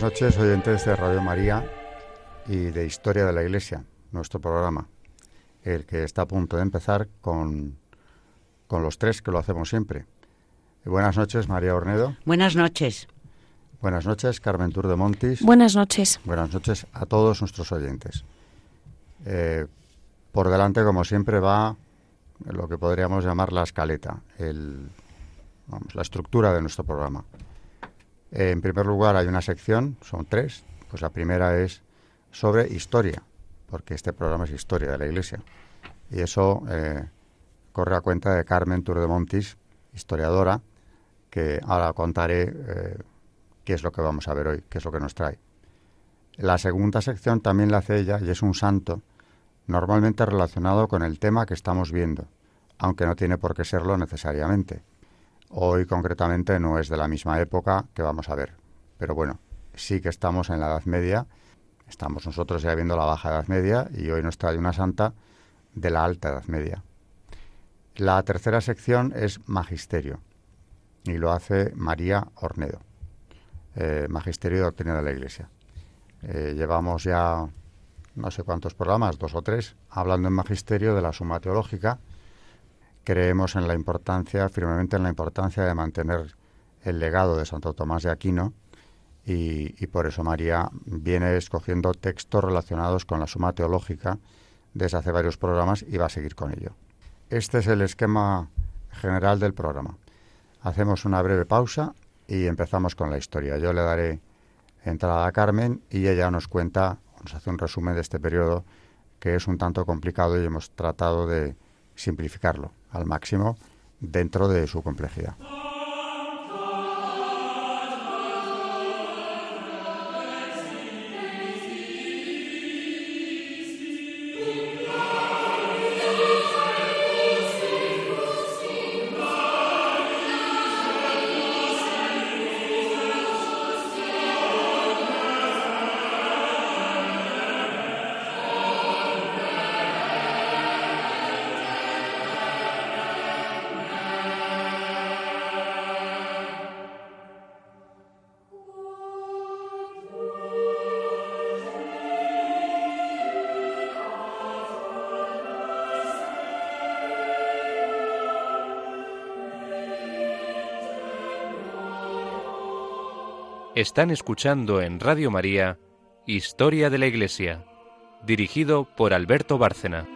Buenas noches, oyentes de Radio María y de Historia de la Iglesia, nuestro programa, el que está a punto de empezar con, con los tres que lo hacemos siempre. Buenas noches, María Ornedo. Buenas noches. Buenas noches, Carmen Tour de Montis. Buenas noches. Buenas noches a todos nuestros oyentes. Eh, por delante, como siempre, va lo que podríamos llamar la escaleta, el, vamos, la estructura de nuestro programa. Eh, en primer lugar, hay una sección, son tres. Pues la primera es sobre historia, porque este programa es historia de la Iglesia. Y eso eh, corre a cuenta de Carmen Tour de Montis, historiadora, que ahora contaré eh, qué es lo que vamos a ver hoy, qué es lo que nos trae. La segunda sección también la hace ella y es un santo, normalmente relacionado con el tema que estamos viendo, aunque no tiene por qué serlo necesariamente. Hoy concretamente no es de la misma época que vamos a ver, pero bueno, sí que estamos en la Edad Media, estamos nosotros ya viendo la Baja Edad Media y hoy nos trae una santa de la Alta Edad Media. La tercera sección es Magisterio y lo hace María Ornedo, eh, Magisterio y Doctrina de la Iglesia. Eh, llevamos ya no sé cuántos programas, dos o tres, hablando en Magisterio de la Suma Teológica, creemos en la importancia, firmemente en la importancia de mantener el legado de Santo Tomás de Aquino y, por eso María viene escogiendo textos relacionados con la suma teológica desde hace varios programas y va a seguir con ello. Este es el esquema general del programa. Hacemos una breve pausa y empezamos con la historia. Yo le daré entrada a Carmen y ella nos cuenta, nos hace un resumen de este periodo que es un tanto complicado y hemos tratado de simplificarlo al máximo dentro de su complejidad. Están escuchando en Radio María Historia de la Iglesia, dirigido por Alberto Bárcena.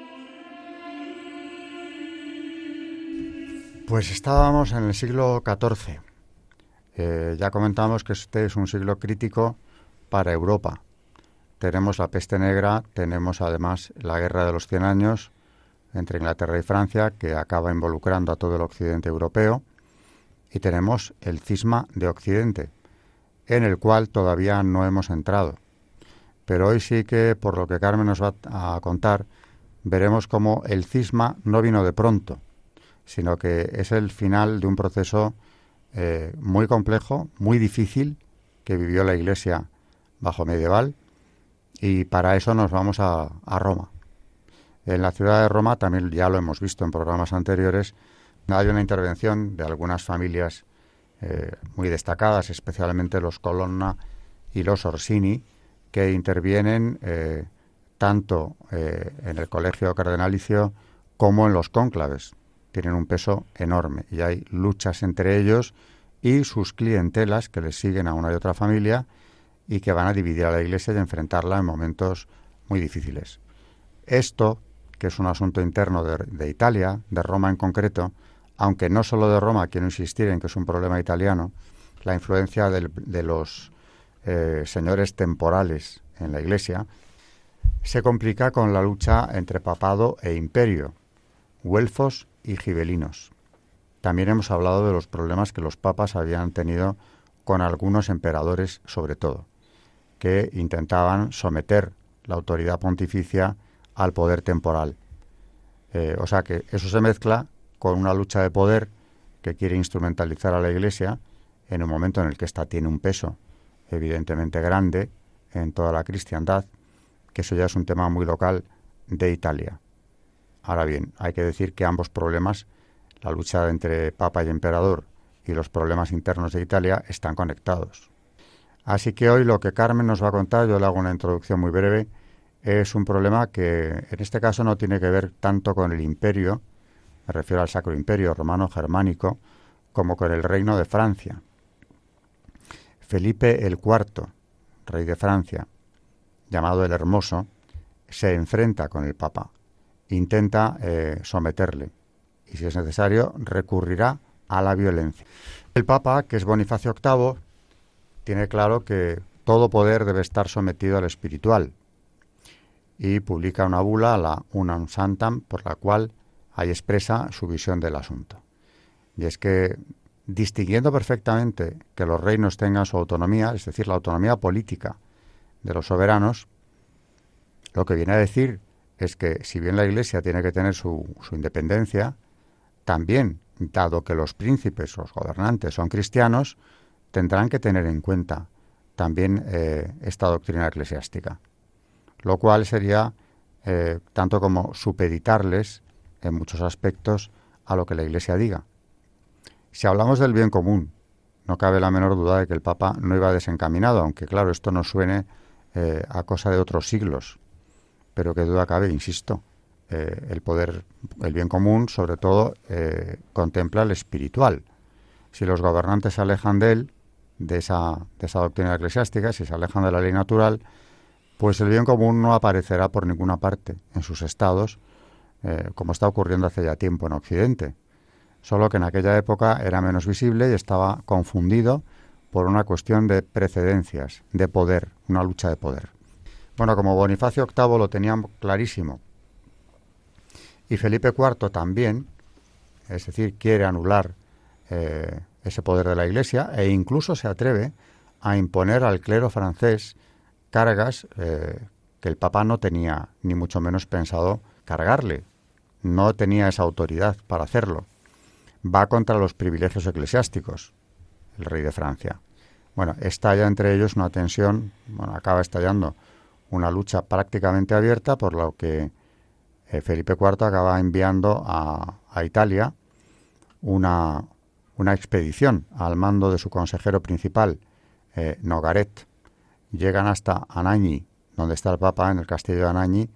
Pues estábamos en el siglo XIV. Eh, ya comentamos que este es un siglo crítico para Europa. Tenemos la peste negra, tenemos además la guerra de los Cien Años entre Inglaterra y Francia, que acaba involucrando a todo el occidente europeo, y tenemos el cisma de Occidente, en el cual todavía no hemos entrado. Pero hoy sí que, por lo que Carmen nos va a contar, veremos cómo el cisma no vino de pronto, sino que es el final de un proceso eh, muy complejo, muy difícil, que vivió la Iglesia bajo medieval, y para eso nos vamos a, a Roma. En la ciudad de Roma, también ya lo hemos visto en programas anteriores, hay una intervención de algunas familias eh, muy destacadas, especialmente los Colonna y los Orsini, que intervienen eh, tanto eh, en el colegio cardenalicio como en los cónclaves. Tienen un peso enorme y hay luchas entre ellos y sus clientelas que les siguen a una y otra familia y que van a dividir a la Iglesia y enfrentarla en momentos muy difíciles. Esto, que es un asunto interno de Italia, de Roma en concreto, aunque no solo de Roma, quiero insistir en que es un problema italiano, la influencia de los eh, señores temporales en la Iglesia, se complica con la lucha entre papado e imperio, güelfos y gibelinos. También hemos hablado de los problemas que los papas habían tenido con algunos emperadores sobre todo, que intentaban someter la autoridad pontificia al poder temporal. Eh, o sea que eso se mezcla con una lucha de poder que quiere instrumentalizar a la Iglesia en un momento en el que ésta tiene un peso evidentemente grande en toda la cristiandad, que eso ya es un tema muy local de Italia. Ahora bien, hay que decir que ambos problemas, la lucha entre Papa y Emperador y los problemas internos de Italia, están conectados. Así que hoy lo que Carmen nos va a contar, yo le hago una introducción muy breve, es un problema que en este caso no tiene que ver tanto con el imperio, me refiero al Sacro Imperio Romano Germánico, como con el reino de Francia. Felipe el IV, rey de Francia, llamado el Hermoso, se enfrenta con el Papa, intenta eh, someterle y si es necesario recurrirá a la violencia. El Papa, que es Bonifacio VIII, tiene claro que todo poder debe estar sometido al espiritual y publica una bula, la Unam Santam, por la cual ahí expresa su visión del asunto. Y es que, distinguiendo perfectamente que los reinos tengan su autonomía, es decir, la autonomía política de los soberanos, lo que viene a decir es que si bien la Iglesia tiene que tener su, su independencia, también, dado que los príncipes, los gobernantes son cristianos, tendrán que tener en cuenta también eh, esta doctrina eclesiástica, lo cual sería eh, tanto como supeditarles en muchos aspectos a lo que la Iglesia diga. Si hablamos del bien común, no cabe la menor duda de que el Papa no iba desencaminado, aunque claro, esto no suene eh, a cosa de otros siglos, pero que duda cabe, insisto, el poder, el bien común, sobre todo, contempla el espiritual. Si los gobernantes se alejan de él, de esa, de esa doctrina eclesiástica, si se alejan de la ley natural, pues el bien común no aparecerá por ninguna parte en sus estados, eh, como está ocurriendo hace ya tiempo en Occidente. Solo que en aquella época era menos visible y estaba confundido por una cuestión de precedencias, de poder, una lucha de poder. Bueno, como Bonifacio VIII lo tenía clarísimo y Felipe IV también, es decir, quiere anular eh, ese poder de la Iglesia e incluso se atreve a imponer al clero francés cargas eh, que el Papa no tenía ni mucho menos pensado cargarle. No tenía esa autoridad para hacerlo. Va contra los privilegios eclesiásticos, el rey de Francia. Bueno, estalla entre ellos una tensión, bueno, acaba estallando una lucha prácticamente abierta, por lo que eh, Felipe IV acaba enviando a, Italia una, una expedición al mando de su consejero principal, eh, Nogaret. Llegan hasta Anañi, donde está el Papa, en el castillo de Anañi,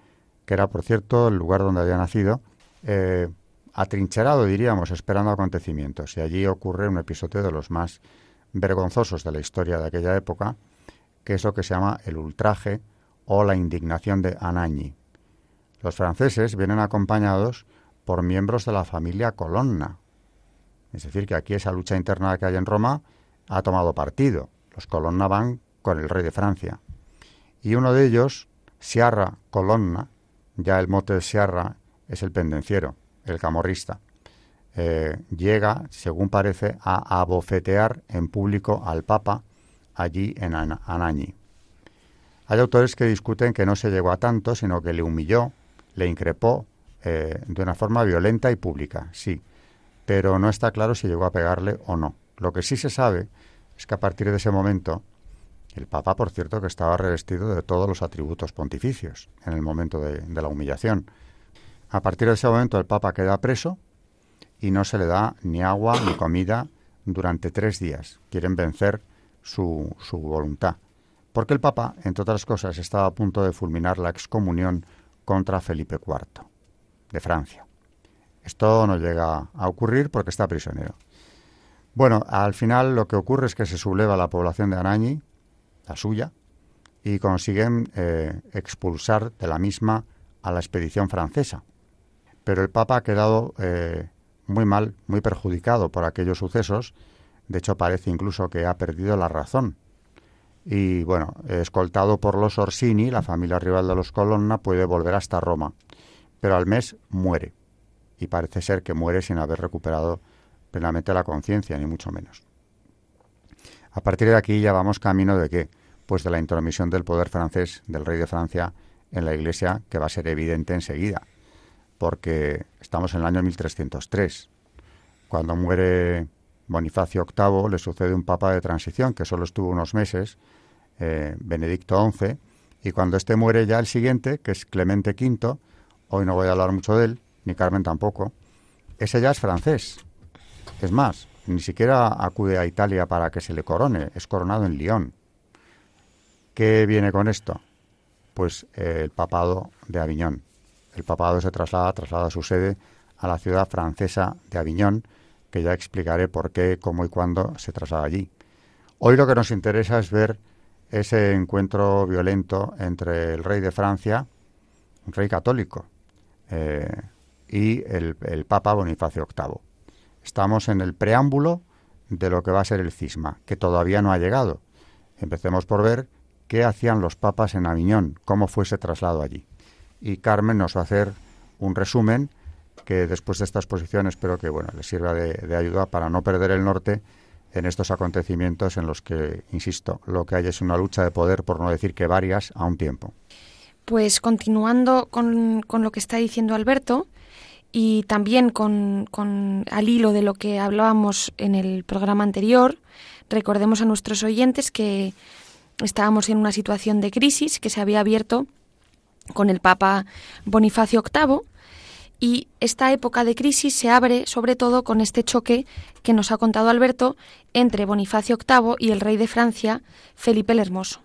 que era, por cierto, el lugar donde había nacido, eh, atrincherado, diríamos, esperando acontecimientos. Y allí ocurre un episodio de los más vergonzosos de la historia de aquella época, que es lo que se llama el ultraje o la indignación de Anañi. Los franceses vienen acompañados por miembros de la familia Colonna, es decir, que aquí esa lucha interna que hay en Roma ha tomado partido. Los Colonna van con el rey de Francia. Y uno de ellos, Sierra Colonna, ya el mote de Sierra es el pendenciero, el camorrista, eh, llega, según parece, a abofetear en público al Papa allí en Anañi. Hay autores que discuten que no se llegó a tanto, sino que le humilló, le increpó eh, de una forma violenta y pública, sí, pero no está claro si llegó a pegarle o no. Lo que sí se sabe es que a partir de ese momento, el Papa, por cierto, que estaba revestido de todos los atributos pontificios en el momento de, la humillación. A partir de ese momento el Papa queda preso y no se le da ni agua ni comida durante tres días. Quieren vencer su, su voluntad. Porque el Papa, entre otras cosas, estaba a punto de fulminar la excomunión contra Felipe IV de Francia. Esto no llega a ocurrir porque está prisionero. Bueno, al final lo que ocurre es que se subleva la población de Anañi, la suya, y consiguen eh, expulsar de la misma a la expedición francesa. Pero el Papa ha quedado eh, muy mal, muy perjudicado por aquellos sucesos. De hecho, parece incluso que ha perdido la razón. Y bueno, escoltado por los Orsini, la familia rival de los Colonna, puede volver hasta Roma. Pero al mes muere y parece ser que muere sin haber recuperado plenamente la conciencia, ni mucho menos. A partir de aquí ya vamos camino de qué? Pues de la intromisión del poder francés, del rey de Francia, en la Iglesia, que va a ser evidente enseguida, porque estamos en el año 1303. Cuando muere Bonifacio VIII, le sucede un papa de transición, que solo estuvo unos meses, eh, Benedicto XI, y cuando este muere ya el siguiente, que es Clemente V, hoy no voy a hablar mucho de él, ni Carmen tampoco, ese ya es francés. Es más, ni siquiera acude a Italia para que se le corone, es coronado en Lyon. ¿Qué viene con esto? Pues eh, el papado de Aviñón. El papado se traslada, traslada su sede a la ciudad francesa de Aviñón, que ya explicaré por qué, cómo y cuándo se traslada allí. Hoy lo que nos interesa es ver ese encuentro violento entre el rey de Francia, un rey católico, eh, y el, Papa Bonifacio VIII. Estamos en el preámbulo de lo que va a ser el cisma, que todavía no ha llegado. Empecemos por ver qué hacían los papas en Aviñón, cómo fue ese traslado allí. Y Carmen nos va a hacer un resumen que después de esta exposición espero que bueno, les sirva de ayuda para no perder el norte en estos acontecimientos en los que, insisto, lo que hay es una lucha de poder, por no decir que varias, a un tiempo. Pues continuando con, lo que está diciendo Alberto y también con, con, al hilo de lo que hablábamos en el programa anterior, recordemos a nuestros oyentes que estábamos en una situación de crisis que se había abierto con el Papa Bonifacio VIII y esta época de crisis se abre sobre todo con este choque que nos ha contado Alberto entre Bonifacio VIII y el rey de Francia, Felipe el Hermoso.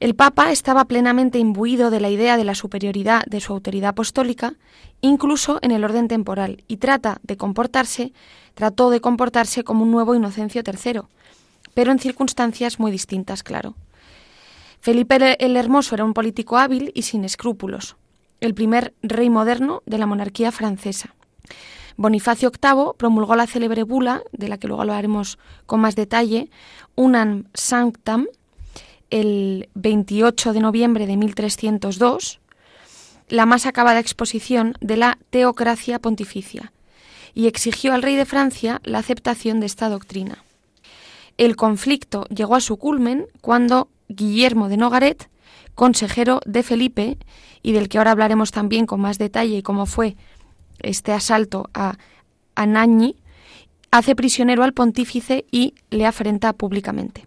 El Papa estaba plenamente imbuido de la idea de la superioridad de su autoridad apostólica, incluso en el orden temporal, y trata de comportarse, trató de comportarse como un nuevo Inocencio III, pero en circunstancias muy distintas, claro. Felipe el Hermoso era un político hábil y sin escrúpulos el primer rey moderno de la monarquía francesa. Bonifacio VIII promulgó la célebre bula, de la que luego hablaremos con más detalle, Unam Sanctam, el 28 de noviembre de 1302, la más acabada exposición de la teocracia pontificia, y exigió al rey de Francia la aceptación de esta doctrina. El conflicto llegó a su culmen cuando Guillermo de Nogaret consejero de Felipe y del que ahora hablaremos también con más detalle cómo fue este asalto a, Anañi, hace prisionero al pontífice y le afrenta públicamente.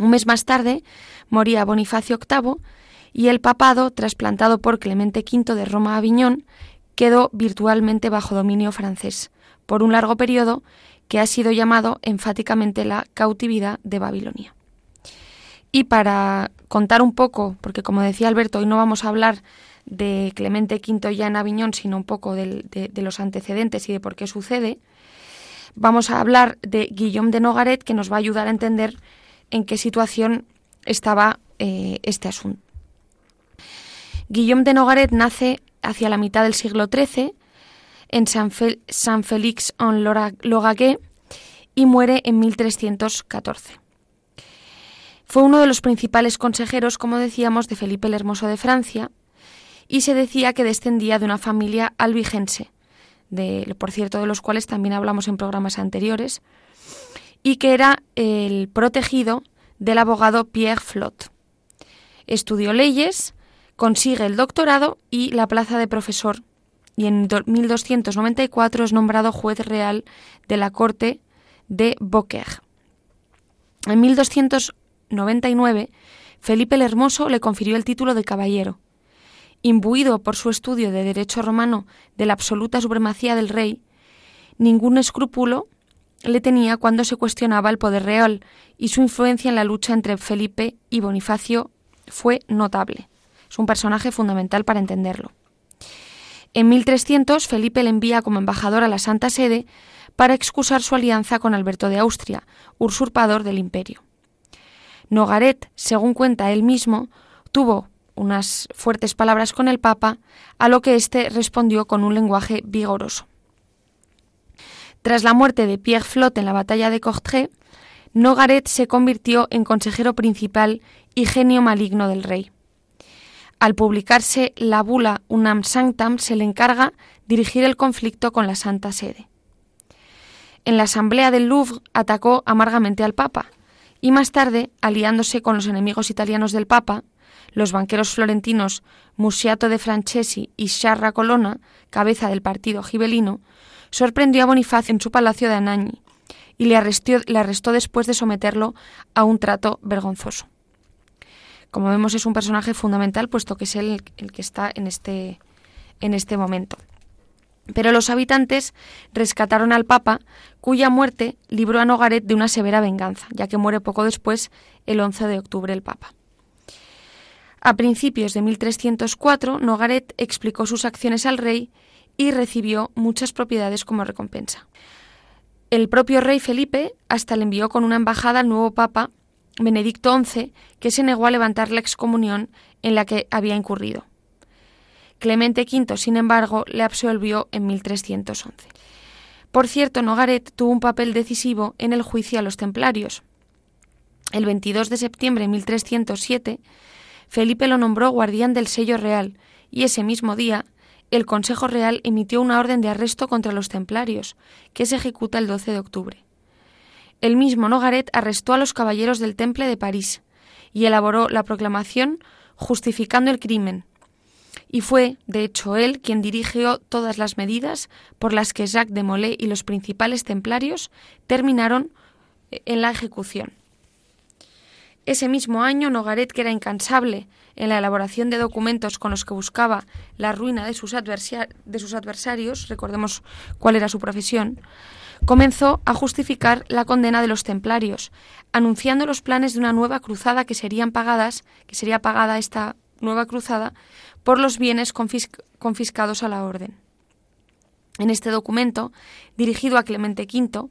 Un mes más tarde moría Bonifacio VIII y el papado, trasplantado por Clemente V de Roma a Aviñón, quedó virtualmente bajo dominio francés por un largo periodo que ha sido llamado enfáticamente la cautividad de Babilonia. Y para contar un poco, porque como decía Alberto, hoy no vamos a hablar de Clemente V ya en Aviñón, sino un poco de, los antecedentes y de por qué sucede, vamos a hablar de Guillaume de Nogaret, que nos va a ayudar a entender en qué situación estaba eh, este asunto. Guillaume de Nogaret nace hacia la mitad del siglo XIII en San, Félix en Logaguet y muere en 1314. Fue uno de los principales consejeros, como decíamos, de Felipe el Hermoso de Francia, y se decía que descendía de una familia albigense, de, por cierto, de los cuales también hablamos en programas anteriores, y que era el protegido del abogado Pierre Flot. Estudió leyes, consigue el doctorado y la plaza de profesor, y en 1294 es nombrado juez real de la corte de Beaucaire. En 1200 99, Felipe el Hermoso le confirió el título de caballero. Imbuido por su estudio de derecho romano de la absoluta supremacía del rey, ningún escrúpulo le tenía cuando se cuestionaba el poder real y su influencia en la lucha entre Felipe y Bonifacio fue notable. Es un personaje fundamental para entenderlo. En 1300, Felipe le envía como embajador a la Santa Sede para excusar su alianza con Alberto de Austria, usurpador del imperio. Nogaret, según cuenta él mismo, tuvo unas fuertes palabras con el Papa, a lo que éste respondió con un lenguaje vigoroso. Tras la muerte de Pierre Flot en la batalla de Courtrai, Nogaret se convirtió en consejero principal y genio maligno del rey. Al publicarse la bula Unam Sanctam, se le encarga dirigir el conflicto con la Santa Sede. En la asamblea del Louvre atacó amargamente al Papa y más tarde, aliándose con los enemigos italianos del Papa, los banqueros florentinos Musiato de Francesi y Sciarra Colonna, cabeza del partido gibelino, sorprendió a Bonifacio en su palacio de Anagni y le arrestó, después de someterlo a un trato vergonzoso. Como vemos, es un personaje fundamental, puesto que es él el que está en este, en este momento. Pero los habitantes rescataron al Papa, cuya muerte libró a Nogaret de una severa venganza, ya que muere poco después, el 11 de octubre, el Papa. A principios de 1304, Nogaret explicó sus acciones al rey y recibió muchas propiedades como recompensa. El propio rey Felipe hasta le envió con una embajada al nuevo papa Benedicto XI, que se negó a levantar la excomunión en la que había incurrido. Clemente V, sin embargo, le absolvió en 1311. Por cierto, Nogaret tuvo un papel decisivo en el juicio a los templarios. El 22 de septiembre de 1307, Felipe lo nombró guardián del sello real y ese mismo día el Consejo Real emitió una orden de arresto contra los templarios, que se ejecuta el 12 de octubre. El mismo Nogaret arrestó a los caballeros del Temple de París y elaboró la proclamación justificando el crimen. Y fue, de hecho, él quien dirigió todas las medidas por las que Jacques de Molay y los principales templarios terminaron en la ejecución. Ese mismo año, Nogaret, que era incansable en la elaboración de documentos con los que buscaba la ruina de sus, de sus adversarios, recordemos cuál era su profesión, comenzó a justificar la condena de los templarios, anunciando los planes de una nueva cruzada que serían pagadas, que sería pagada esta nueva cruzada por los bienes confiscados a la orden. En este documento, dirigido a Clemente V,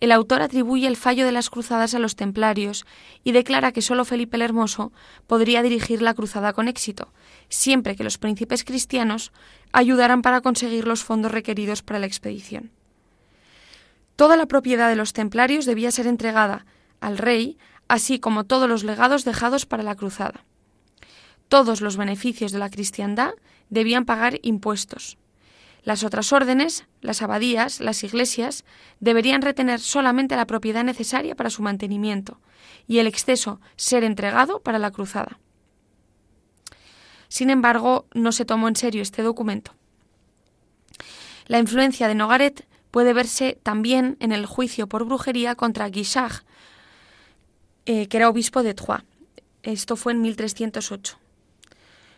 el autor atribuye el fallo de las cruzadas a los templarios y declara que sólo Felipe el Hermoso podría dirigir la cruzada con éxito, siempre que los príncipes cristianos ayudaran para conseguir los fondos requeridos para la expedición. Toda la propiedad de los templarios debía ser entregada al rey, así como todos los legados dejados para la cruzada. Todos los beneficios de la cristiandad debían pagar impuestos. Las otras órdenes, las abadías, las iglesias, deberían retener solamente la propiedad necesaria para su mantenimiento y el exceso ser entregado para la cruzada. Sin embargo, no se tomó en serio este documento. La influencia de Nogaret puede verse también en el juicio por brujería contra Guichard, eh, que era obispo de Troyes. Esto fue en 1308.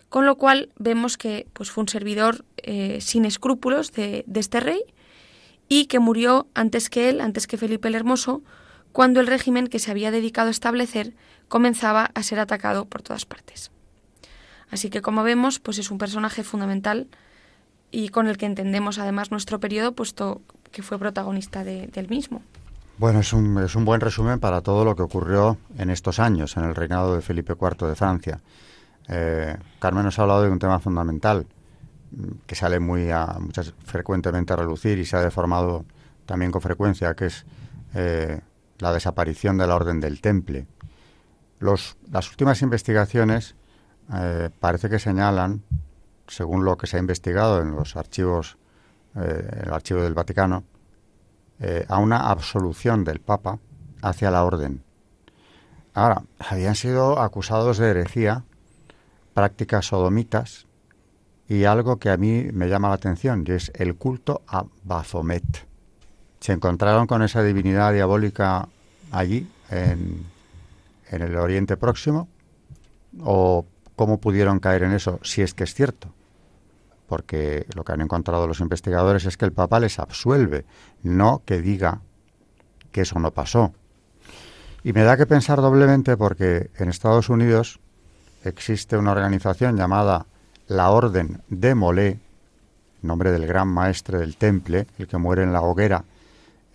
Con lo cual vemos que pues, fue un servidor eh, sin escrúpulos de, de este rey y que murió antes que él, antes que Felipe el Hermoso, cuando el régimen que se había dedicado a establecer comenzaba a ser atacado por todas partes. Así que como vemos, pues es un personaje fundamental y con el que entendemos además nuestro periodo, puesto que fue protagonista del mismo. Bueno, es un, es un buen resumen para todo lo que ocurrió en estos años, en el reinado de Felipe IV de Francia. Eh, Carmen nos ha hablado de un tema fundamental mm, que sale muy a, muchas, frecuentemente a relucir y se ha deformado también con frecuencia, que es eh, la desaparición de la Orden del Temple. Los, las últimas investigaciones eh, parece que señalan, según lo que se ha investigado en los archivos, archivo del Vaticano, a una absolución del Papa hacia la Orden. Ahora, habían sido acusados de herejía prácticas sodomitas y algo que a mí me llama la atención y es el culto a Baphomet. Se encontraron con esa divinidad diabólica allí, en, en el Oriente Próximo, o cómo pudieron caer en eso, si es que es cierto. Porque lo que han encontrado los investigadores es que el Papa les absuelve, no que diga que eso no pasó. Y me da que pensar doblemente porque en Estados Unidos existe una organización llamada la Orden de Molé, nombre del gran maestre del Temple, el que muere en la hoguera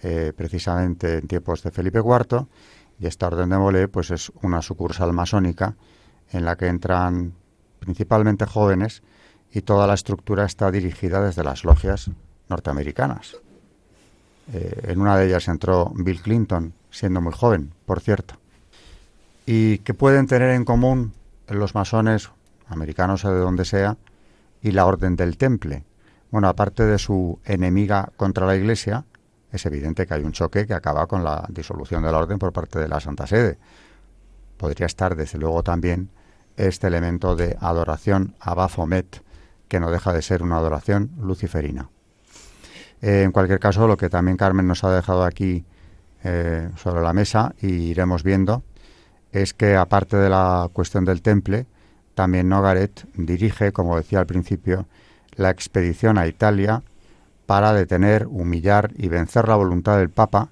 eh, precisamente en tiempos de Felipe IV, y esta Orden de Molé pues es una sucursal masónica en la que entran principalmente jóvenes y toda la estructura está dirigida desde las logias norteamericanas. Eh, en una de ellas entró Bill Clinton, siendo muy joven, por cierto. ¿Y qué pueden tener en común los masones, americanos o de donde sea, y la Orden del Temple. Bueno, aparte de su enemiga contra la Iglesia, es evidente que hay un choque que acaba con la disolución de la orden por parte de la Santa Sede. Podría estar, desde luego, también este elemento de adoración a Baphomet, que no deja de ser una adoración luciferina. Eh, en cualquier caso, lo que también Carmen nos ha dejado aquí eh, sobre la mesa y iremos viendo es que aparte de la cuestión del temple, también Nogaret dirige, como decía al principio, la expedición a Italia para detener, humillar y vencer la voluntad del Papa,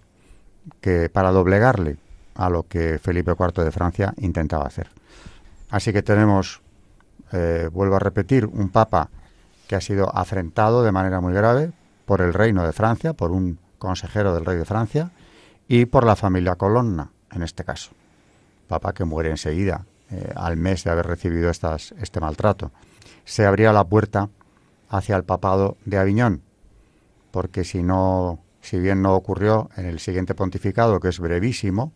que para doblegarle a lo que Felipe IV de Francia intentaba hacer. Así que tenemos, eh, vuelvo a repetir, un Papa que ha sido afrentado de manera muy grave por el reino de Francia, por un consejero del rey de Francia y por la familia Colonna, en este caso. Papa que muere enseguida, eh, al mes de haber recibido estas, este maltrato. Se abría la puerta hacia el papado de Aviñón, porque si no, si bien no ocurrió en el siguiente pontificado, que es brevísimo,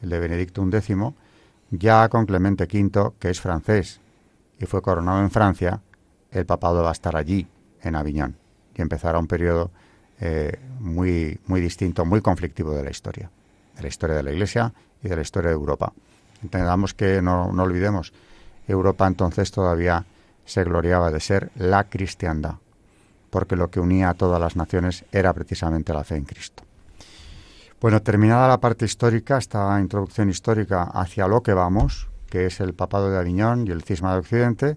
el de Benedicto XI, ya con Clemente V, que es francés y fue coronado en Francia, el papado va a estar allí, en Aviñón, y empezará un periodo eh, muy, muy distinto, muy conflictivo de la historia, de la historia de la Iglesia y de la historia de Europa. Entendamos que no, no olvidemos, Europa entonces todavía se gloriaba de ser la cristiandad, porque lo que unía a todas las naciones era precisamente la fe en Cristo. Bueno, terminada la parte histórica, esta introducción histórica hacia lo que vamos, que es el papado de Aviñón y el cisma de Occidente,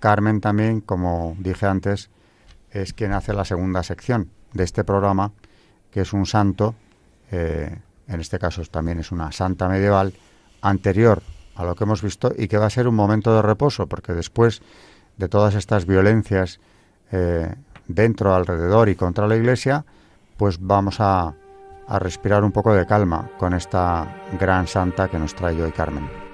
Carmen también, como dije antes, es quien hace la segunda sección de este programa, que es un santo, eh, en este caso también es una santa medieval, anterior a lo que hemos visto y que va a ser un momento de reposo, porque después de todas estas violencias eh, dentro, alrededor y contra la Iglesia, pues vamos a, a respirar un poco de calma con esta gran santa que nos trae hoy Carmen.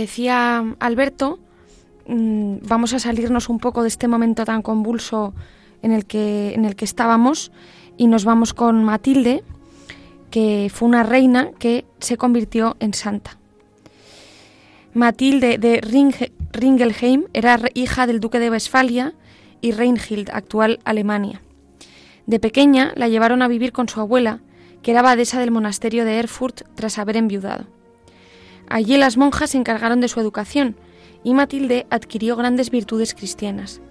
Decía Alberto, mm, vamos a salirnos un poco de este momento tan convulso en el que, en el que estábamos y nos vamos con Matilde, que fue una reina que se convirtió en santa. Matilde de Ringelheim era hija del duque de Westfalia y Reinhild, actual Alemania. De pequeña la llevaron a vivir con su abuela, que era abadesa del monasterio de Erfurt tras haber enviudado. Allí las monjas se encargaron de su educación y Matilde adquirió grandes virtudes cristianas.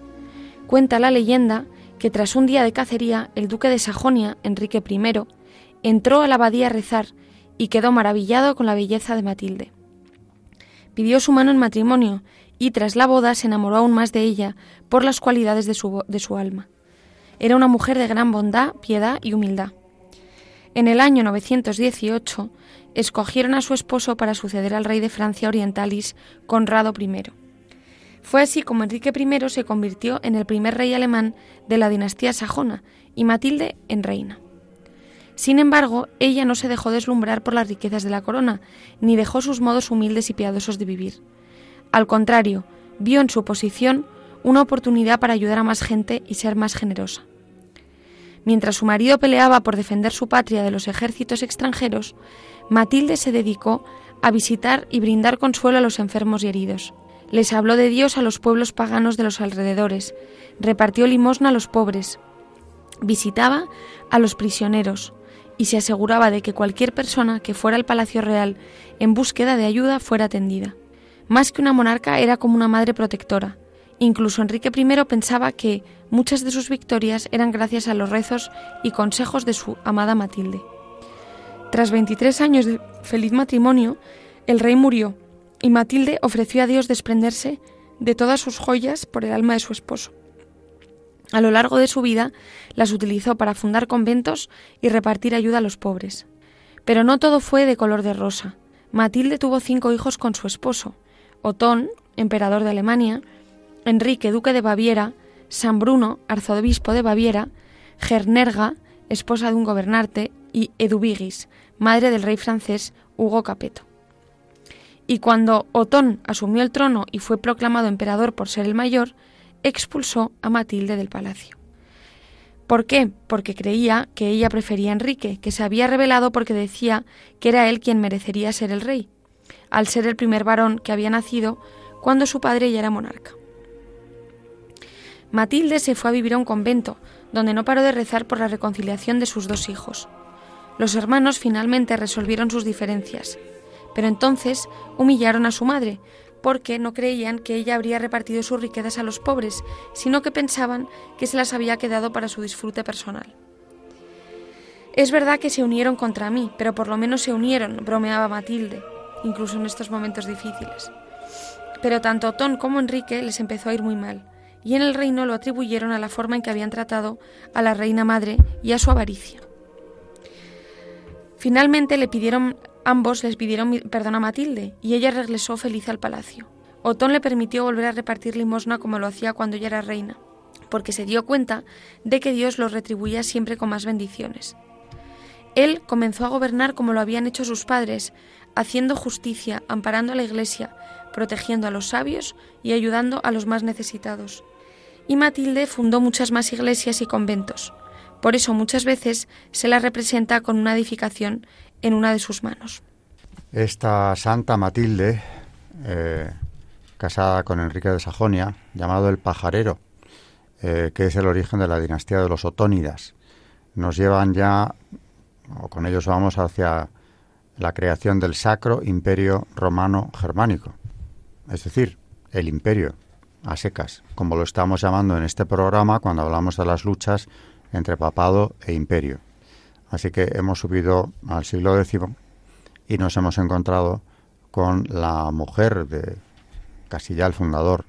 Cuenta la leyenda que tras un día de cacería el duque de Sajonia, Enrique I, entró a la abadía a rezar y quedó maravillado con la belleza de Matilde. Pidió su mano en matrimonio y tras la boda se enamoró aún más de ella por las cualidades de su, de su alma. Era una mujer de gran bondad, piedad y humildad. En el año 918 escogieron a su esposo para suceder al rey de Francia Orientalis, Conrado I. Fue así como Enrique I se convirtió en el primer rey alemán de la dinastía sajona y Matilde en reina. Sin embargo, ella no se dejó deslumbrar por las riquezas de la corona, ni dejó sus modos humildes y piadosos de vivir. Al contrario, vio en su posición una oportunidad para ayudar a más gente y ser más generosa. Mientras su marido peleaba por defender su patria de los ejércitos extranjeros, Matilde se dedicó a visitar y brindar consuelo a los enfermos y heridos. Les habló de Dios a los pueblos paganos de los alrededores, repartió limosna a los pobres, visitaba a los prisioneros y se aseguraba de que cualquier persona que fuera al Palacio Real en búsqueda de ayuda fuera atendida. Más que una monarca era como una madre protectora. Incluso Enrique I pensaba que muchas de sus victorias eran gracias a los rezos y consejos de su amada Matilde. Tras 23 años de feliz matrimonio, el rey murió y Matilde ofreció a Dios desprenderse de todas sus joyas por el alma de su esposo. A lo largo de su vida las utilizó para fundar conventos y repartir ayuda a los pobres. Pero no todo fue de color de rosa. Matilde tuvo cinco hijos con su esposo, Otón, emperador de Alemania, Enrique, duque de Baviera, San Bruno, arzobispo de Baviera, Gernerga, esposa de un gobernante, y Eduvigis, madre del rey francés Hugo Capeto. Y cuando Otón asumió el trono y fue proclamado emperador por ser el mayor, expulsó a Matilde del palacio. ¿Por qué? Porque creía que ella prefería a Enrique, que se había rebelado porque decía que era él quien merecería ser el rey, al ser el primer varón que había nacido cuando su padre ya era monarca. Matilde se fue a vivir a un convento, donde no paró de rezar por la reconciliación de sus dos hijos. Los hermanos finalmente resolvieron sus diferencias, pero entonces humillaron a su madre, porque no creían que ella habría repartido sus riquezas a los pobres, sino que pensaban que se las había quedado para su disfrute personal. Es verdad que se unieron contra mí, pero por lo menos se unieron, bromeaba Matilde, incluso en estos momentos difíciles. Pero tanto Otón como Enrique les empezó a ir muy mal, y en el reino lo atribuyeron a la forma en que habían tratado a la reina madre y a su avaricia. Finalmente le pidieron, ambos les pidieron perdón a Matilde y ella regresó feliz al palacio. Otón le permitió volver a repartir limosna como lo hacía cuando ella era reina, porque se dio cuenta de que Dios lo retribuía siempre con más bendiciones. Él comenzó a gobernar como lo habían hecho sus padres, haciendo justicia, amparando a la Iglesia, protegiendo a los sabios y ayudando a los más necesitados. Y Matilde fundó muchas más iglesias y conventos. Por eso muchas veces se la representa con una edificación en una de sus manos. Esta Santa Matilde, eh, casada con Enrique de Sajonia, llamado el Pajarero, eh, que es el origen de la dinastía de los Otónidas, nos llevan ya, o con ellos vamos hacia la creación del Sacro Imperio Romano Germánico, es decir, el imperio a secas, como lo estamos llamando en este programa cuando hablamos de las luchas entre papado e imperio. Así que hemos subido al siglo X y nos hemos encontrado con la mujer de casi ya el fundador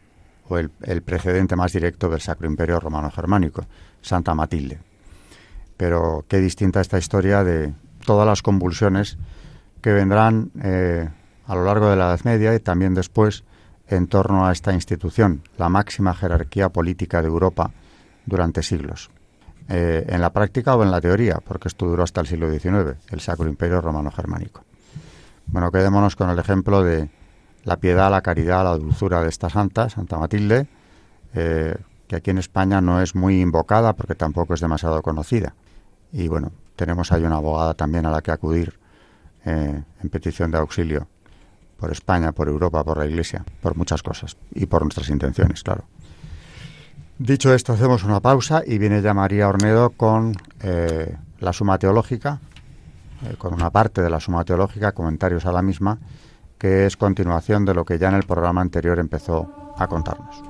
o el, precedente más directo del Sacro Imperio Romano Germánico, Santa Matilde. Pero qué distinta esta historia de todas las convulsiones que vendrán eh, a lo largo de la Edad Media y también después en torno a esta institución, la máxima jerarquía política de Europa durante siglos. Eh, en la práctica o en la teoría, porque esto duró hasta el siglo XIX, el Sacro Imperio Romano Germánico. Bueno, quedémonos con el ejemplo de la piedad, la caridad, la dulzura de esta santa, Santa Matilde, eh, que aquí en España no es muy invocada porque tampoco es demasiado conocida. Y bueno, tenemos ahí una abogada también a la que acudir eh, en petición de auxilio por España, por Europa, por la Iglesia, por muchas cosas y por nuestras intenciones, claro. Dicho esto, hacemos una pausa y viene ya María Ornedo con eh, la suma teológica, eh, con una parte de la suma teológica, comentarios a la misma, que es continuación de lo que ya en el programa anterior empezó a contarnos.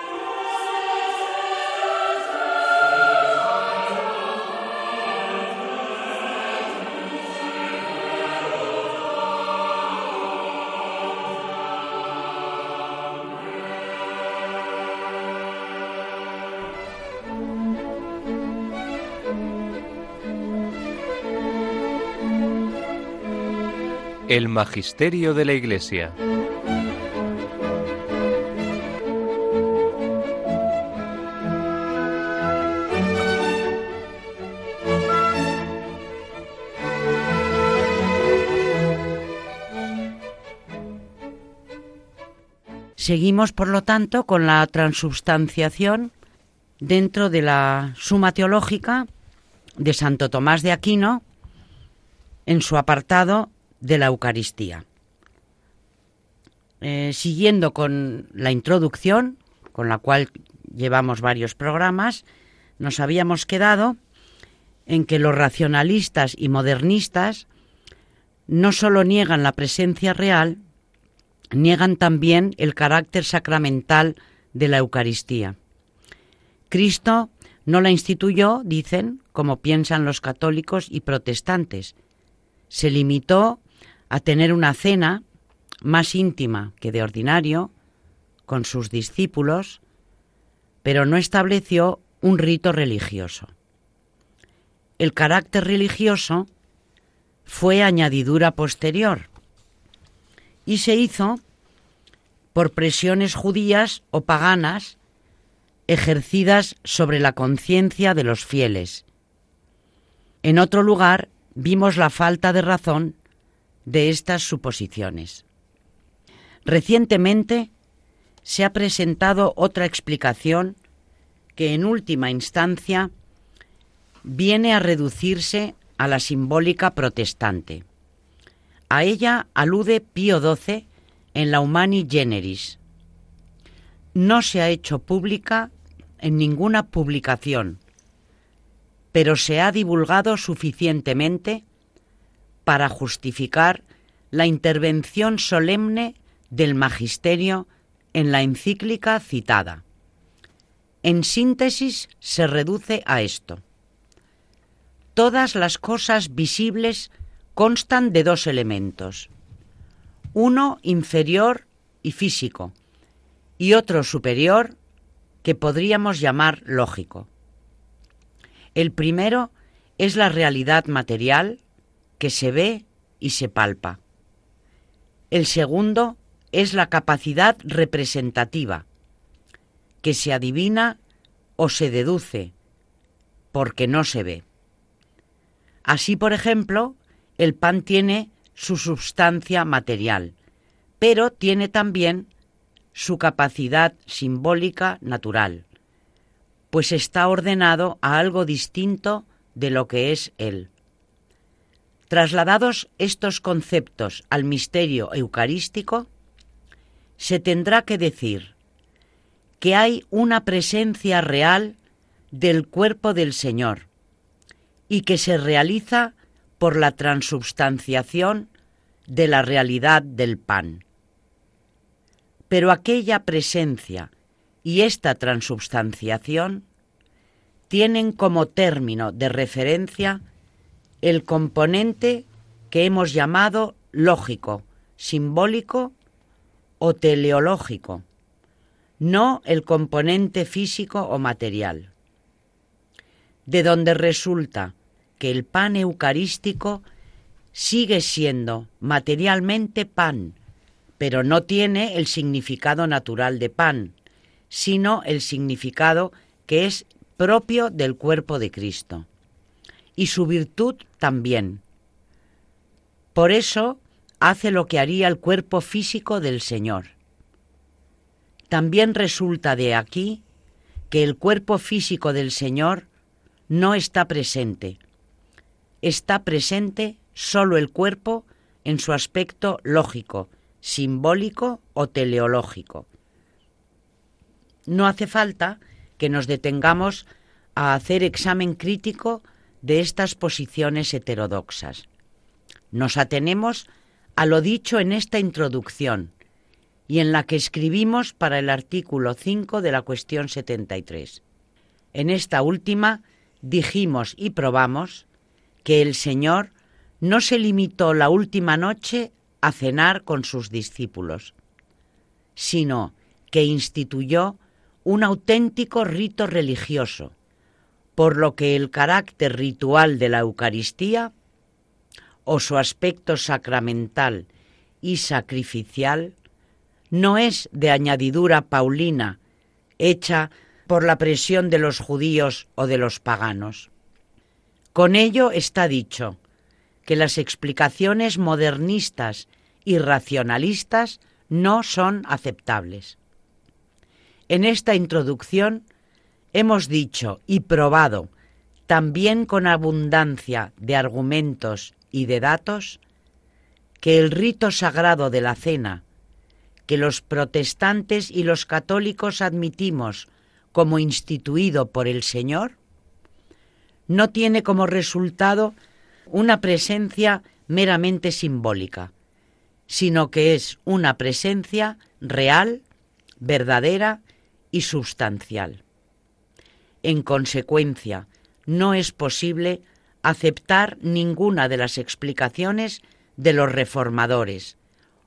El Magisterio de la Iglesia. Seguimos, por lo tanto, con la transubstanciación dentro de la Suma Teológica de Santo Tomás de Aquino en su apartado de la Eucaristía. Eh, siguiendo con la introducción, con la cual llevamos varios programas, nos habíamos quedado en que los racionalistas y modernistas no solo niegan la presencia real, niegan también el carácter sacramental de la Eucaristía. Cristo no la instituyó, dicen, como piensan los católicos y protestantes. Se limitó a tener una cena más íntima que de ordinario con sus discípulos, pero no estableció un rito religioso. El carácter religioso fue añadidura posterior y se hizo por presiones judías o paganas ejercidas sobre la conciencia de los fieles. En otro lugar vimos la falta de razón de estas suposiciones. Recientemente se ha presentado otra explicación que en última instancia viene a reducirse a la simbólica protestante. A ella alude Pío XII en la Humani Generis. No se ha hecho pública en ninguna publicación, pero se ha divulgado suficientemente para justificar la intervención solemne del magisterio en la encíclica citada. En síntesis se reduce a esto. Todas las cosas visibles constan de dos elementos, uno inferior y físico, y otro superior que podríamos llamar lógico. El primero es la realidad material, que se ve y se palpa. El segundo es la capacidad representativa, que se adivina o se deduce, porque no se ve. Así, por ejemplo, el pan tiene su sustancia material, pero tiene también su capacidad simbólica natural, pues está ordenado a algo distinto de lo que es él. Trasladados estos conceptos al misterio eucarístico, se tendrá que decir que hay una presencia real del cuerpo del Señor y que se realiza por la transubstanciación de la realidad del pan. Pero aquella presencia y esta transubstanciación tienen como término de referencia el componente que hemos llamado lógico, simbólico o teleológico, no el componente físico o material. De donde resulta que el pan eucarístico sigue siendo materialmente pan, pero no tiene el significado natural de pan, sino el significado que es propio del cuerpo de Cristo y su virtud también. Por eso hace lo que haría el cuerpo físico del Señor. También resulta de aquí que el cuerpo físico del Señor no está presente. Está presente solo el cuerpo en su aspecto lógico, simbólico o teleológico. No hace falta que nos detengamos a hacer examen crítico de estas posiciones heterodoxas. Nos atenemos a lo dicho en esta introducción y en la que escribimos para el artículo 5 de la cuestión 73. En esta última dijimos y probamos que el Señor no se limitó la última noche a cenar con sus discípulos, sino que instituyó un auténtico rito religioso, por lo que el carácter ritual de la Eucaristía o su aspecto sacramental y sacrificial no es de añadidura paulina, hecha por la presión de los judíos o de los paganos. Con ello está dicho que las explicaciones modernistas y racionalistas no son aceptables. En esta introducción hemos dicho y probado, también con abundancia de argumentos y de datos, que el rito sagrado de la cena, que los protestantes y los católicos admitimos como instituido por el Señor, no tiene como resultado una presencia meramente simbólica, sino que es una presencia real, verdadera y sustancial. En consecuencia, no es posible aceptar ninguna de las explicaciones de los reformadores,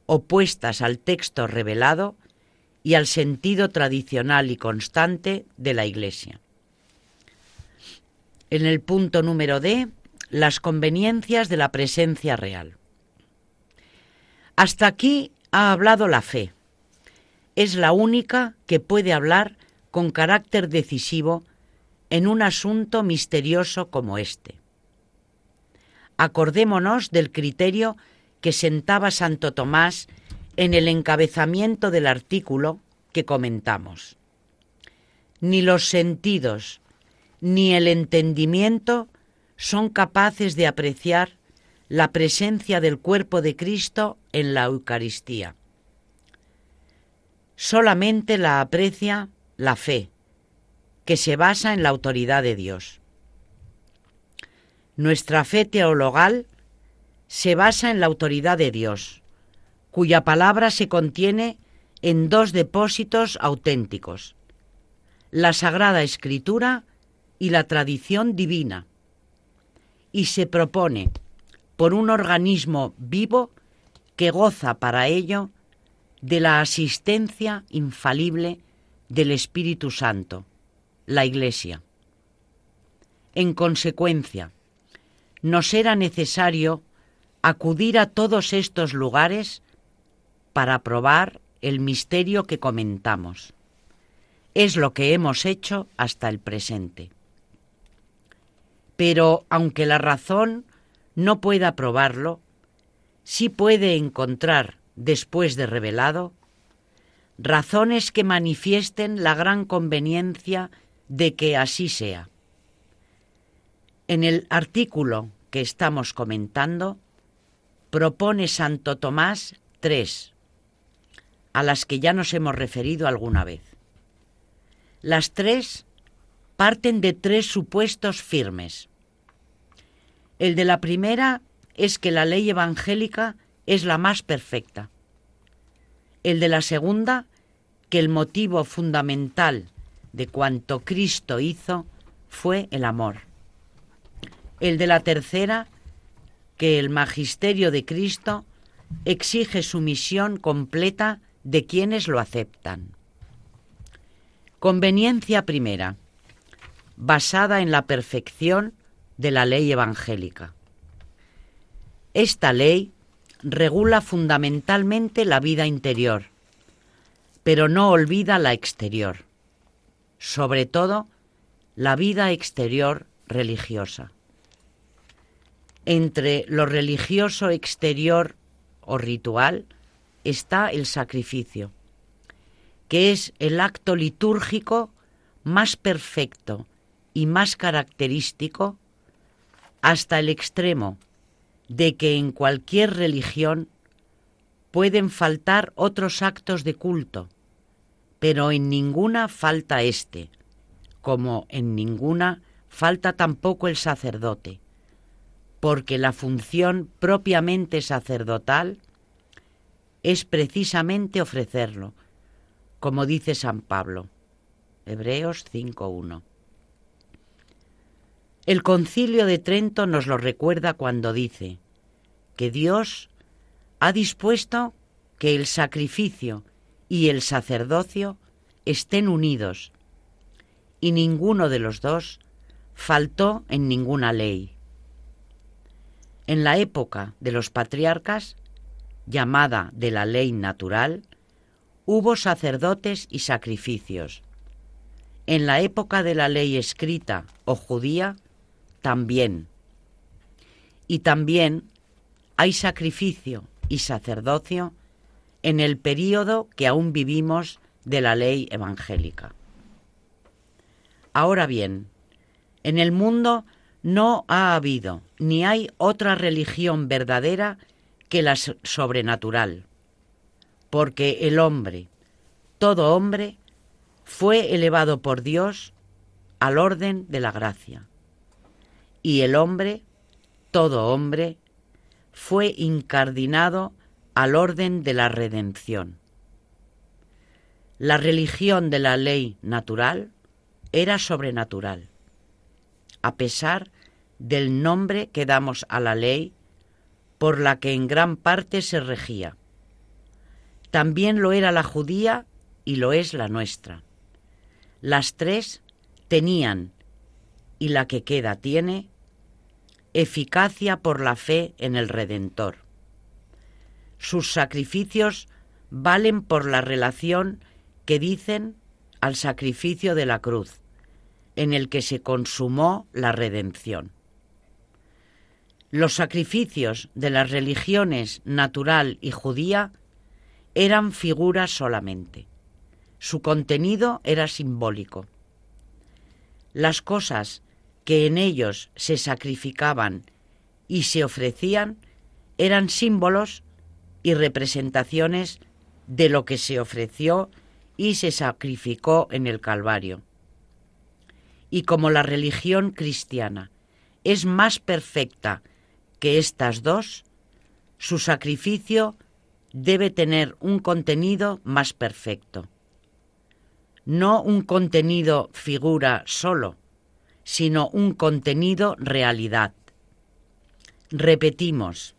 opuestas al texto revelado y al sentido tradicional y constante de la Iglesia. En el punto número D, las conveniencias de la presencia real. Hasta aquí ha hablado la fe. Es la única que puede hablar con carácter decisivo en un asunto misterioso como este. Acordémonos del criterio que sentaba Santo Tomás en el encabezamiento del artículo que comentamos. Ni los sentidos ni el entendimiento son capaces de apreciar la presencia del cuerpo de Cristo en la Eucaristía. Solamente la aprecia la fe, que se basa en la autoridad de Dios. Nuestra fe teologal se basa en la autoridad de Dios, cuya palabra se contiene en dos depósitos auténticos, la Sagrada Escritura y la tradición divina, y se propone por un organismo vivo que goza para ello de la asistencia infalible del Espíritu Santo, la Iglesia. En consecuencia, nos era necesario acudir a todos estos lugares para probar el misterio que comentamos. Es lo que hemos hecho hasta el presente. Pero aunque la razón no pueda probarlo, sí puede encontrar, después de revelado, razones que manifiesten la gran conveniencia de que así sea. En el artículo que estamos comentando, propone Santo Tomás tres, a las que ya nos hemos referido alguna vez. Las tres parten de tres supuestos firmes. El de la primera es que la ley evangélica es la más perfecta. El de la segunda, que el motivo fundamental de cuanto Cristo hizo fue el amor. El de la tercera, que el magisterio de Cristo exige sumisión completa de quienes lo aceptan. Conveniencia primera, basada en la perfección de la ley evangélica. Esta ley regula fundamentalmente la vida interior, pero no olvida la exterior, sobre todo la vida exterior religiosa. Entre lo religioso exterior o ritual está el sacrificio, que es el acto litúrgico más perfecto y más característico hasta el extremo de que en cualquier religión pueden faltar otros actos de culto, pero en ninguna falta éste, como en ninguna falta tampoco el sacerdote, porque la función propiamente sacerdotal es precisamente ofrecerlo, como dice San Pablo. Hebreos 5.1. El concilio de Trento nos lo recuerda cuando dice que Dios ha dispuesto que el sacrificio y el sacerdocio estén unidos y ninguno de los dos faltó en ninguna ley. En la época de los patriarcas, llamada de la ley natural, hubo sacerdotes y sacrificios. En la época de la ley escrita o judía, también. Y también hay sacrificio y sacerdocio en el período que aún vivimos de la ley evangélica. Ahora bien, en el mundo no ha habido ni hay otra religión verdadera que la sobrenatural, porque el hombre, todo hombre, fue elevado por Dios al orden de la gracia, y el hombre, todo hombre, fue incardinado al orden de la redención. La religión de la ley natural era sobrenatural, a pesar del nombre que damos a la ley por la que en gran parte se regía. También lo era la judía y lo es la nuestra. Las tres tenían, y la que queda tiene, eficacia por la fe en el Redentor. Sus sacrificios valen por la relación que dicen al sacrificio de la cruz, en el que se consumó la redención. Los sacrificios de las religiones natural y judía eran figuras solamente. Su contenido era simbólico. Las cosas que en ellos se sacrificaban y se ofrecían eran símbolos y representaciones de lo que se ofreció y se sacrificó en el Calvario. Y como la religión cristiana es más perfecta que estas dos, su sacrificio debe tener un contenido más perfecto. No un contenido figura solo, sino un contenido realidad. Repetimos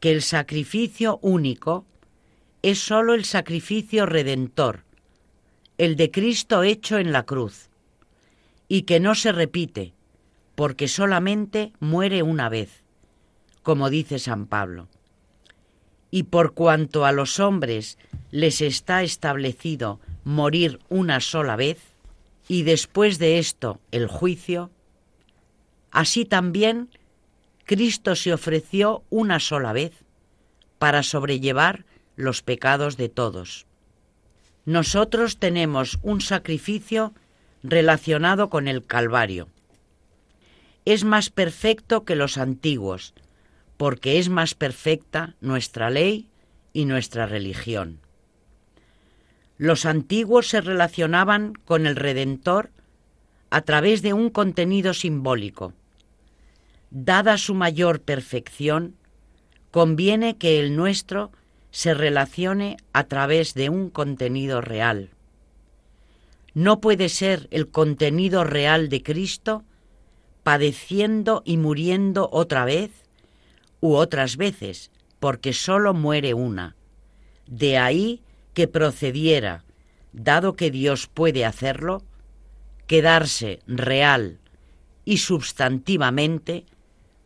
que el sacrificio único es sólo el sacrificio redentor, el de Cristo hecho en la cruz, y que no se repite, porque solamente muere una vez, como dice San Pablo. Y por cuanto a los hombres les está establecido morir una sola vez, y después de esto el juicio, así también Cristo se ofreció una sola vez para sobrellevar los pecados de todos nosotros tenemos un sacrificio relacionado con el Calvario. Es más perfecto que los antiguos, porque es más perfecta nuestra ley y nuestra religión. Los antiguos se relacionaban con el Redentor a través de un contenido simbólico. Dada su mayor perfección, conviene que el nuestro se relacione a través de un contenido real. No puede ser el contenido real de Cristo padeciendo y muriendo otra vez u otras veces, porque sólo muere una. De ahí que procediera, dado que Dios puede hacerlo, quedarse real y substantivamente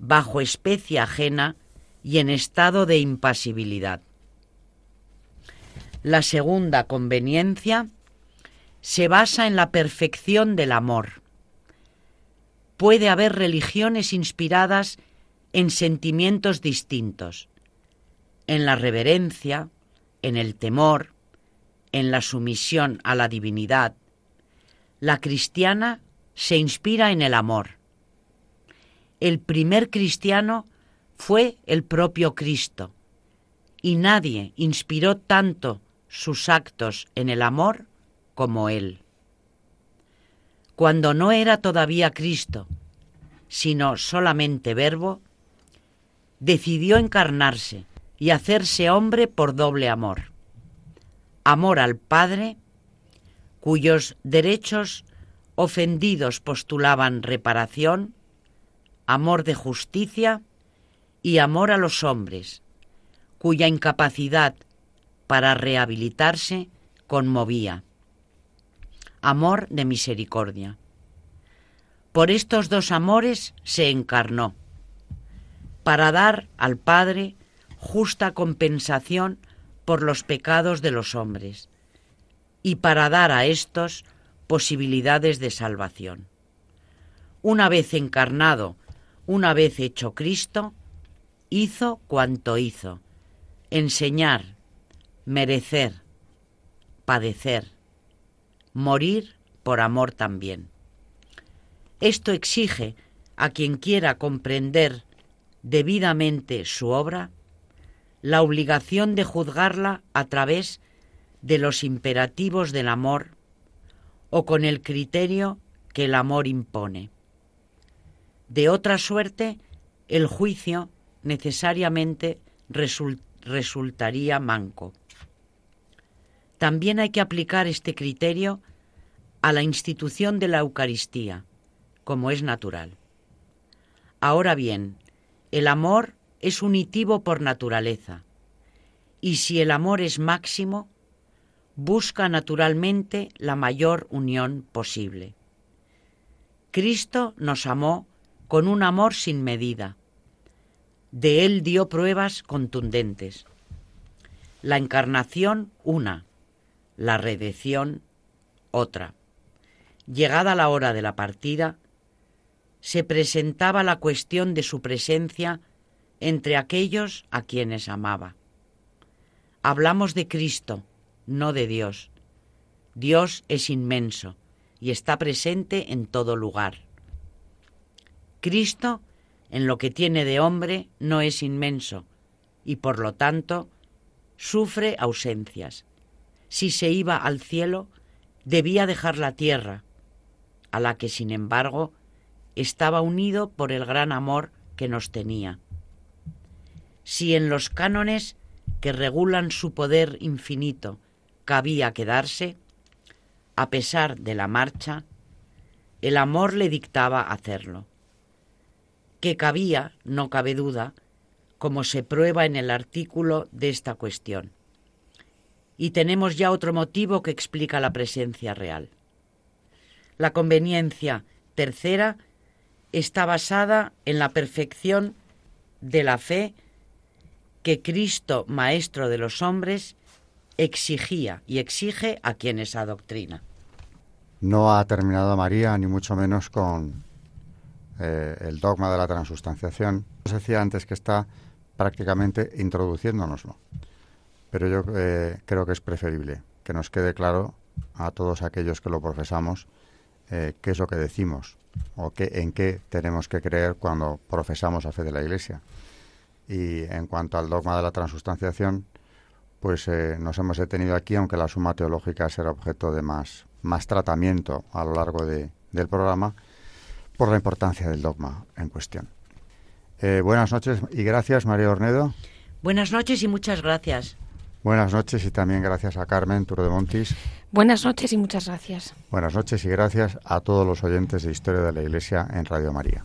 bajo especie ajena y en estado de impasibilidad. La segunda conveniencia se basa en la perfección del amor. Puede haber religiones inspiradas en sentimientos distintos, en la reverencia, en el temor, en la sumisión a la divinidad. La cristiana se inspira en el amor. El primer cristiano fue el propio Cristo, y nadie inspiró tanto sus actos en el amor como Él. Cuando no era todavía Cristo, sino solamente verbo, decidió encarnarse y hacerse hombre por doble amor. Amor al Padre, cuyos derechos ofendidos postulaban reparación, amor de justicia y amor a los hombres, cuya incapacidad para rehabilitarse conmovía. Amor de misericordia. Por estos dos amores se encarnó, para dar al Padre justa compensación por los pecados de los hombres y para dar a estos posibilidades de salvación. Una vez encarnado, una vez hecho Cristo, hizo cuanto hizo, enseñar, merecer, padecer, morir por amor también. Esto exige a quien quiera comprender debidamente su obra la obligación de juzgarla a través de los imperativos del amor o con el criterio que el amor impone. De otra suerte, el juicio necesariamente resultaría manco. También hay que aplicar este criterio a la institución de la Eucaristía, como es natural. Ahora bien, el amor es unitivo por naturaleza, y si el amor es máximo, busca naturalmente la mayor unión posible. Cristo nos amó con un amor sin medida. De él dio pruebas contundentes. La encarnación una, la redención otra. Llegada la hora de la partida, se presentaba la cuestión de su presencia entre aquellos a quienes amaba. Hablamos de Cristo, no de Dios. Dios es inmenso y está presente en todo lugar. Cristo, en lo que tiene de hombre, no es inmenso y por lo tanto sufre ausencias. Si se iba al cielo, debía dejar la tierra, a la que sin embargo estaba unido por el gran amor que nos tenía. Si en los cánones que regulan su poder infinito cabía quedarse, a pesar de la marcha, el amor le dictaba hacerlo. Que cabía, no cabe duda, como se prueba en el artículo de esta cuestión. Y tenemos ya otro motivo que explica la presencia real. La conveniencia tercera está basada en la perfección de la fe que Cristo, Maestro de los hombres, exigía y exige a quienes adoctrina. No ha terminado María, ni mucho menos con eh, el dogma de la transustanciación. Os decía antes que está prácticamente introduciéndonoslo, pero yo eh, creo que es preferible que nos quede claro a todos aquellos que lo profesamos eh, qué es lo que decimos o qué, en qué tenemos que creer cuando profesamos la fe de la Iglesia. Y en cuanto al dogma de la transustanciación, pues eh, nos hemos detenido aquí, aunque la suma teológica será objeto de más, más tratamiento a lo largo de, del programa, por la importancia del dogma en cuestión. Eh, buenas noches y gracias, María Ornedo. Buenas noches y muchas gracias. Buenas noches y también gracias a Carmen Turo de Montis. Buenas noches y muchas gracias. Buenas noches y gracias a todos los oyentes de Historia de la Iglesia en Radio María.